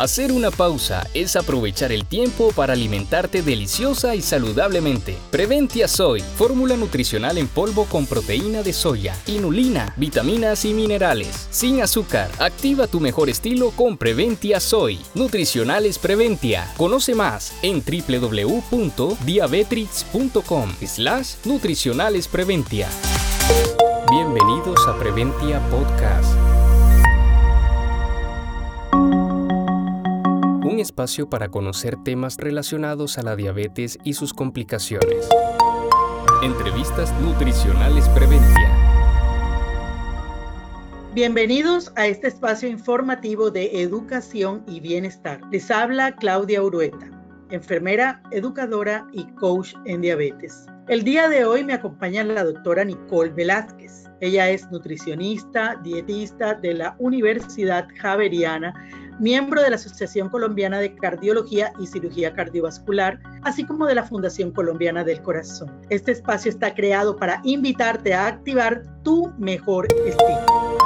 Hacer una pausa es aprovechar el tiempo para alimentarte deliciosa y saludablemente. Preventia Soy, fórmula nutricional en polvo con proteína de soya, inulina, vitaminas y minerales. Sin azúcar, activa tu mejor estilo con Preventia Soy. Nutricionales Preventia. Conoce más en www.diabetrix.com slash nutricionales Preventia. Bienvenidos a Preventia Podcast. Espacio para conocer temas relacionados a la diabetes y sus complicaciones. Entrevistas nutricionales Preventia. Bienvenidos a este espacio informativo de educación y bienestar. Les habla Claudia Urueta, enfermera, educadora y coach en diabetes. El día de hoy me acompaña la doctora Nicole Velázquez. Ella es nutricionista, dietista de la Universidad Javeriana, miembro de la Asociación Colombiana de Cardiología y Cirugía Cardiovascular, así como de la Fundación Colombiana del Corazón. Este espacio está creado para invitarte a activar tu mejor estilo.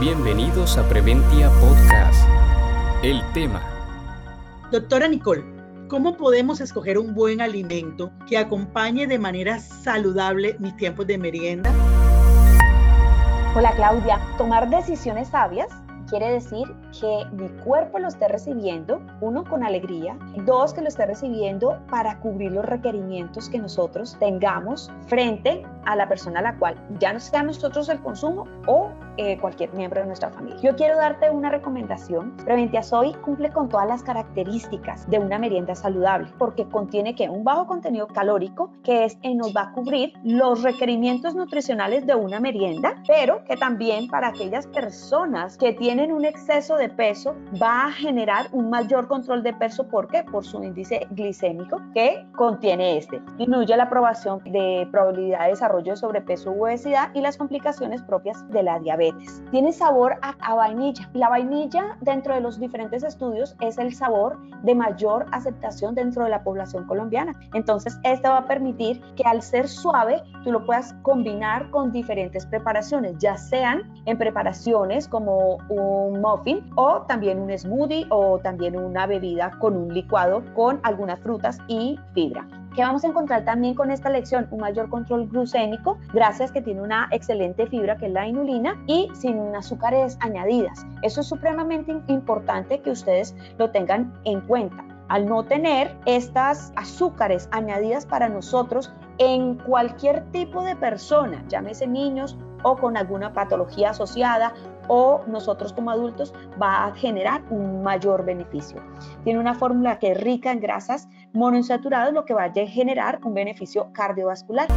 Bienvenidos a Preventia Podcast. El tema. Doctora Nicole, ¿cómo podemos escoger un buen alimento que acompañe de manera saludable mis tiempos de merienda? Hola Claudia, tomar decisiones sabias quiere decir que mi cuerpo lo esté recibiendo, uno, con alegría, dos, que lo esté recibiendo para cubrir los requerimientos que nosotros tengamos frente a la persona a la cual ya sea nosotros el consumo o eh, cualquier miembro de nuestra familia. Yo quiero darte una recomendación. Preventia Soy cumple con todas las características de una merienda saludable porque contiene que un bajo contenido calórico que es eh, nos va a cubrir los requerimientos nutricionales de una merienda, pero que también para aquellas personas que tienen un exceso de peso va a generar un mayor control de peso. ¿Por qué? Por su índice glicémico que contiene este. Disminuye la aprobación de probabilidad de desarrollo de sobrepeso u obesidad y las complicaciones propias de la diabetes. Tiene sabor a, vainilla. La vainilla dentro de los diferentes estudios es el sabor de mayor aceptación dentro de la población colombiana. Entonces, esto va a permitir que al ser suave, tú lo puedas combinar con diferentes preparaciones, ya sean en preparaciones como un muffin o también un smoothie o también una bebida con un licuado con algunas frutas y fibra. ¿Qué vamos a encontrar también con esta lección? Un mayor control glucémico, gracias que tiene una excelente fibra que es la inulina y sin azúcares añadidas. Eso es supremamente importante que ustedes lo tengan en cuenta. Al no tener estas azúcares añadidas para nosotros en cualquier tipo de persona, llámese niños o con alguna patología asociada o nosotros como adultos va a generar un mayor beneficio. Tiene una fórmula que es rica en grasas monoinsaturadas, lo que va a generar un beneficio cardiovascular.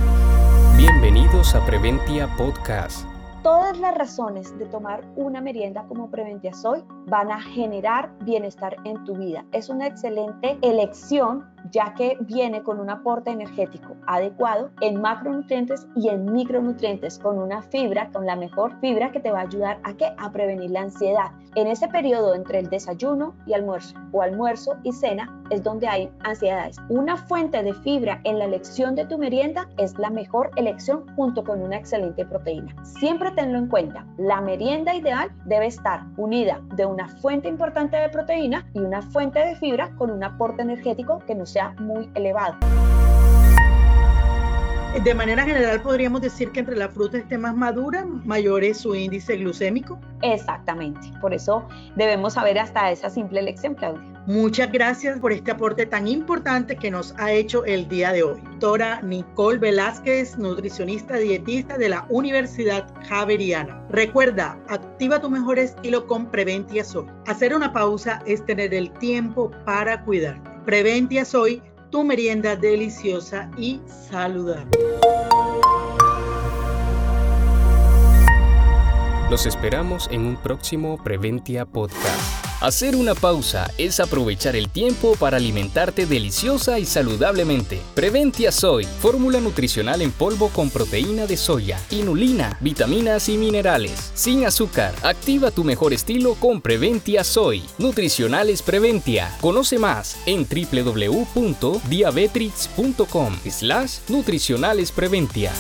Bienvenidos a Preventia Podcast. Todas las razones de tomar una merienda como Preventia Soy van a generar bienestar en tu vida. Es una excelente elección ya que viene con un aporte energético adecuado en macronutrientes y en micronutrientes, con una fibra, con la mejor fibra que te va a ayudar a, ¿qué? a prevenir la ansiedad. En ese periodo entre el desayuno y almuerzo o almuerzo y cena es donde hay ansiedades. Una fuente de fibra en la elección de tu merienda es la mejor elección junto con una excelente proteína. Siempre tenlo en cuenta, la merienda ideal debe estar unida de una fuente importante de proteína y una fuente de fibra con un aporte energético que nos sea muy elevado. De manera general podríamos decir que entre la fruta esté más madura, mayor es su índice glucémico. Exactamente, por eso debemos saber hasta esa simple elección, Claudia. Muchas gracias por este aporte tan importante que nos ha hecho el día de hoy. Doctora Nicole Velázquez, nutricionista dietista de la Universidad Javeriana. Recuerda, activa tu mejor estilo con Preventia Soy. Hacer una pausa es tener el tiempo para cuidarte. Preventia Soy tu merienda deliciosa y saludable. Los esperamos en un próximo Preventia Podcast. Hacer una pausa es aprovechar el tiempo para alimentarte deliciosa y saludablemente. Preventia Soy, fórmula nutricional en polvo con proteína de soya, inulina, vitaminas y minerales. Sin azúcar, activa tu mejor estilo con Preventia Soy. Nutricionales Preventia. Conoce más en www.diabetrix.com slash nutricionales Preventia.